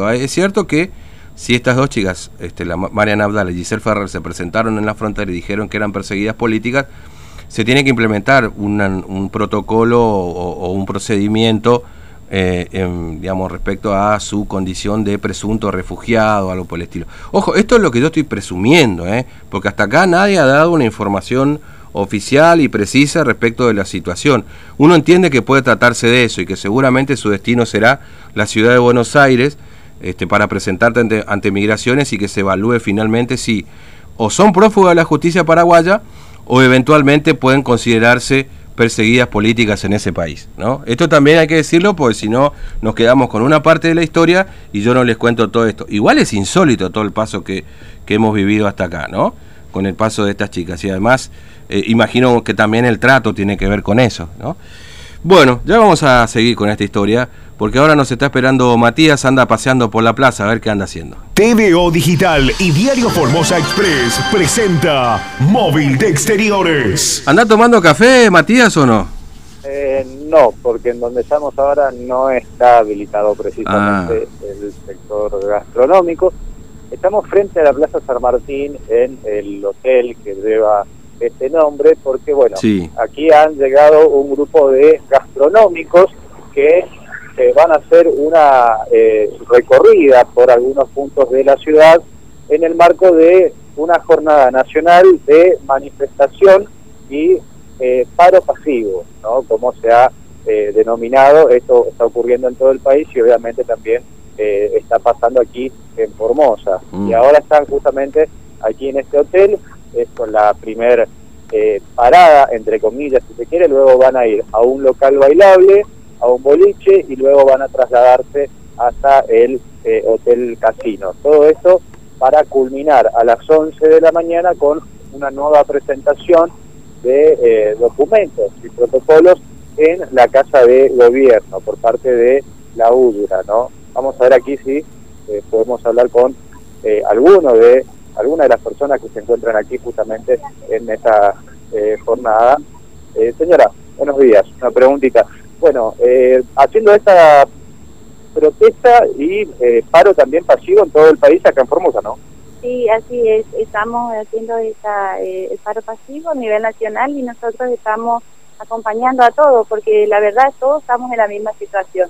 Es cierto que si estas dos chicas, este, la Mariana Abdal y Giselle Ferrer, se presentaron en la frontera y dijeron que eran perseguidas políticas, se tiene que implementar un protocolo o, un procedimiento eh, digamos, respecto a su condición de presunto refugiado o algo por el estilo. Ojo, esto es lo que yo estoy presumiendo, ¿eh? porque hasta acá nadie ha dado una información oficial y precisa respecto de la situación. Uno entiende que puede tratarse de eso y que seguramente su destino será la ciudad de Buenos Aires, este, para presentarte ante, migraciones y que se evalúe finalmente si o son prófugas de la justicia paraguaya o eventualmente pueden considerarse perseguidas políticas en ese país. ¿no? Esto también hay que decirlo porque si no nos quedamos con una parte de la historia y yo no les cuento todo esto. Igual es insólito todo el paso que, que hemos vivido hasta acá, ¿no? Con el paso de estas chicas. Y además eh, imagino que también el trato tiene que ver con eso, ¿no? Bueno, ya vamos a seguir con esta historia, porque ahora nos está esperando Matías, anda paseando por la plaza a ver qué anda haciendo. TVO Digital y Diario Formosa Express presenta Móvil de Exteriores. ¿Anda tomando café, Matías, o no? Eh, no, porque en donde estamos ahora no está habilitado precisamente ah. el sector gastronómico. Estamos frente a la Plaza San Martín en el hotel que lleva este nombre porque, bueno, aquí han llegado un grupo de gastronómicos que eh, van a hacer una eh, recorrida por algunos puntos de la ciudad en el marco de una jornada nacional de manifestación y eh, paro pasivo, ¿no? Como se ha denominado, esto está ocurriendo en todo el país y obviamente también está pasando aquí en Formosa. Mm. Y ahora están justamente aquí en este hotel es con la primera eh, parada, entre comillas, si se quiere, luego van a ir a un local bailable, a un boliche y luego van a trasladarse hasta el eh, Hotel Casino. Todo esto para culminar a las 11 de la mañana con una nueva presentación de eh, documentos y protocolos en la Casa de Gobierno por parte de la UDRA, ¿no? Vamos a ver aquí si podemos hablar con alguno de algunas de las personas que se encuentran aquí justamente en esta eh, jornada. Eh, señora, buenos días. Una preguntita. Bueno, eh, haciendo esta protesta y paro también pasivo en todo el país, acá en Formosa, ¿no? Sí, así es. Estamos haciendo esta, el paro pasivo a nivel nacional y nosotros estamos acompañando a todos, porque la verdad todos estamos en la misma situación.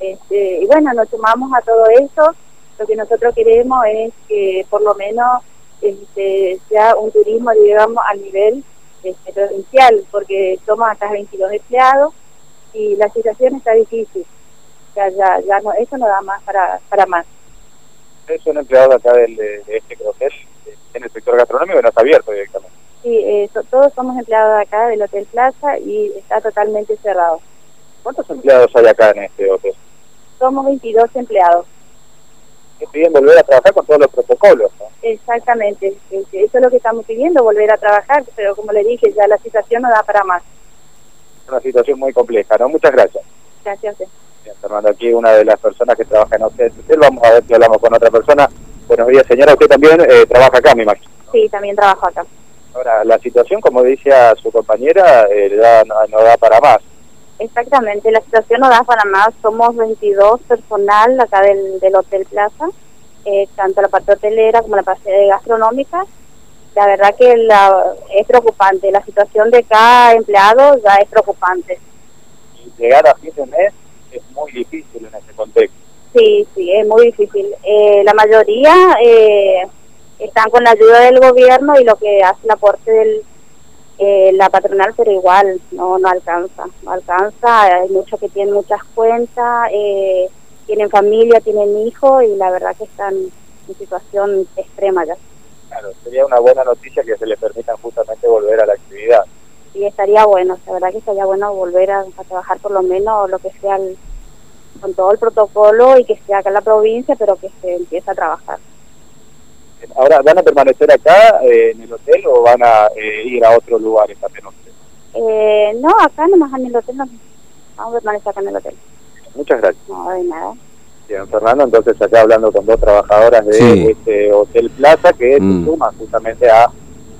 Este, y bueno, nos sumamos a todo eso lo que nosotros queremos es que por lo menos este, sea un turismo, digamos, al nivel este, provincial, porque somos hasta 22 empleados y la situación está difícil. ya, ya no, eso no da más para, para más. ¿Es un empleado acá del, de, este hotel en el sector gastronómico no está abierto directamente? Sí, eh, todos somos empleados de acá del Hotel Plaza y está totalmente cerrado. ¿Cuántos empleados hay acá en este hotel? Somos 22 empleados que piden volver a trabajar con todos los protocolos. Exactamente, eso es lo que estamos pidiendo, volver a trabajar, pero como le dije, ya la situación no da para más. Una situación muy compleja, ¿no? Muchas gracias. Gracias. Bien, Fernando, aquí una de las personas que trabaja en usted. Vamos a ver si hablamos con otra persona. Buenos días, señora. Usted también eh, trabaja acá, me imagino. Sí, también trabajo acá. Ahora, la situación, como decía su compañera, eh, no da para más. Exactamente, la situación no da para más. Somos 22 personal acá del, del Hotel Plaza, eh, tanto la parte hotelera como la parte gastronómica. La verdad que la, es preocupante. La situación de cada empleado ya es preocupante. Y llegar a fin de mes es muy difícil en ese contexto. Sí, sí, es muy difícil. Eh, la mayoría eh, están con la ayuda del gobierno y lo que hace el aporte del eh, la patronal, pero igual no no alcanza, no alcanza, hay muchos que tienen muchas cuentas, eh, tienen familia, tienen hijos y la verdad que están en situación extrema ya. Claro, sería una buena noticia que se les permitan justamente volver a la actividad. Sí, estaría bueno, la verdad que estaría bueno volver a, trabajar por lo menos lo que sea con todo el protocolo y que sea acá en la provincia, pero que se empiece a trabajar. Ahora, ¿van a permanecer acá eh, en el hotel o van a eh, ir a otros lugares también Eh, no, acá nomás en el hotel, no. vamos a permanecer acá en el hotel. Muchas gracias. No, de nada. Bien, Fernando, entonces acá hablando con dos trabajadoras de este Hotel Plaza que mm. se suman justamente a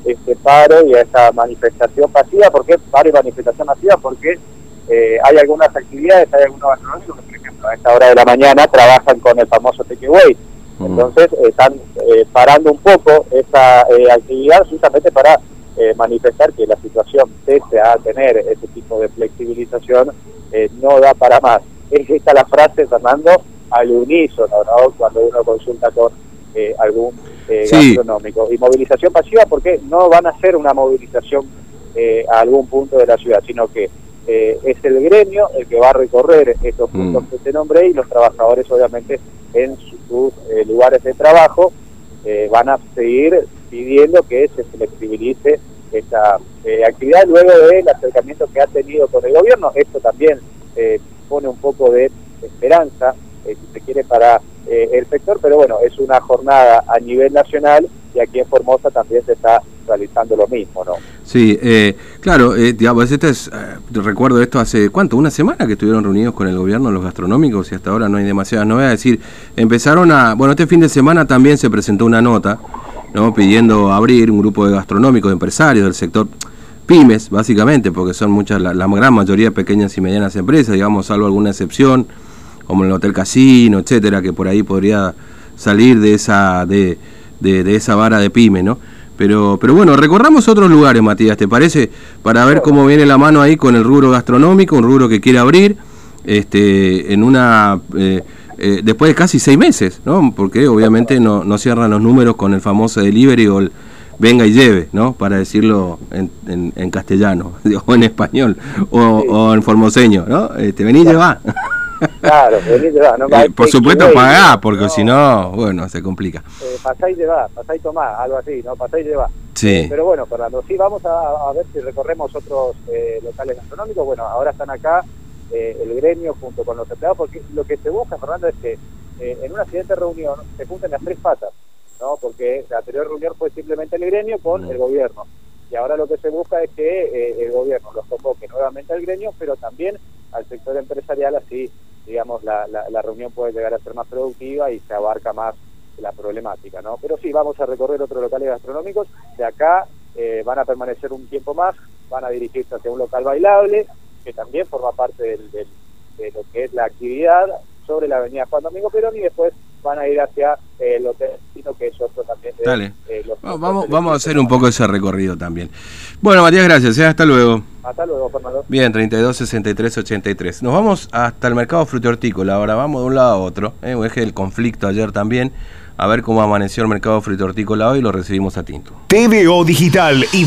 este paro y a esta manifestación pasiva. ¿Por qué paro y manifestación pasiva? Porque eh, hay algunas actividades, hay algunos gastronómicos que, por ejemplo, a esta hora de la mañana trabajan con el famoso takeaway. Mm. Entonces están eh, parando un poco esa eh, actividad justamente para eh, manifestar que la situación, pese a tener ese tipo de flexibilización, no da para más. Es esta la frase, Fernando, al unísono, ¿no? cuando uno consulta con algún gastronómico. Y movilización pasiva porque no van a ser una movilización a algún punto de la ciudad, sino que es el gremio el que va a recorrer estos puntos mm. que te nombré y los trabajadores obviamente en sus eh, lugares de trabajo, eh, van a seguir pidiendo que se flexibilice esta eh, actividad luego del acercamiento que ha tenido con el gobierno. Esto también pone un poco de esperanza, quiere, para el sector, pero bueno, es una jornada a nivel nacional y aquí en Formosa también se está realizando lo mismo, ¿no? Sí, eh, claro, eh, este es, eh, recuerdo esto hace, ¿cuánto? Una semana que estuvieron reunidos con el gobierno los gastronómicos y hasta ahora no hay demasiadas novedades. Es decir, empezaron a, bueno, este fin de semana también se presentó una nota, ¿no? Pidiendo abrir un grupo de gastronómicos, de empresarios del sector pymes, básicamente, porque son muchas, la, gran mayoría pequeñas y medianas empresas, digamos, salvo alguna excepción, como el Hotel Casino, etcétera, que por ahí podría salir de esa, de de, esa vara de pyme, ¿no? Pero, pero bueno, recorramos otros lugares, Matías, ¿te parece? Para ver cómo viene la mano ahí con el rubro gastronómico, un rubro que quiere abrir, este, en una, eh, eh, después de casi seis meses, ¿no? Porque obviamente no, no cierran los números con el famoso delivery o el venga y lleve, ¿no? Para decirlo en, en, castellano, o en español, o, o en formoseño, ¿no? Este, vení y lleva. Claro, no eh, Por supuesto pagá, porque si no, bueno, se complica. Eh, pasá y llevá, pasá y tomá, algo así, ¿no? Pasá y llevá. Sí. Pero bueno, Fernando, sí, vamos a, ver si recorremos otros eh, locales gastronómicos. Bueno, ahora están acá eh, el gremio junto con los empleados, porque lo que se busca, Fernando, es que en una siguiente reunión se junten las tres patas, ¿no? Porque la anterior reunión fue simplemente el gremio con mm. el gobierno. Y ahora lo que se busca es que el gobierno los convoque nuevamente al gremio, pero también al sector empresarial, así digamos, la, la, reunión puede llegar a ser más productiva y se abarca más la problemática, ¿no? Pero sí, vamos a recorrer otros locales gastronómicos. De acá eh, van a permanecer un tiempo más, van a dirigirse hacia un local bailable, que también forma parte del, de lo que es la actividad sobre la avenida Juan Domingo Perón y después van a ir hacia eh, el hotel que es otro también. Dale. Eh, vamos, vamos a hacer un poco ese recorrido también. Bueno, Matías, gracias. hasta luego. Hasta luego, Fernando. Bien, 32, 63, 83. Nos vamos hasta el mercado hortícola Ahora vamos de un lado a otro. ¿eh? Eje del conflicto ayer también. A ver cómo amaneció el mercado hortícola hoy. Lo recibimos a Tinto. TVO Digital y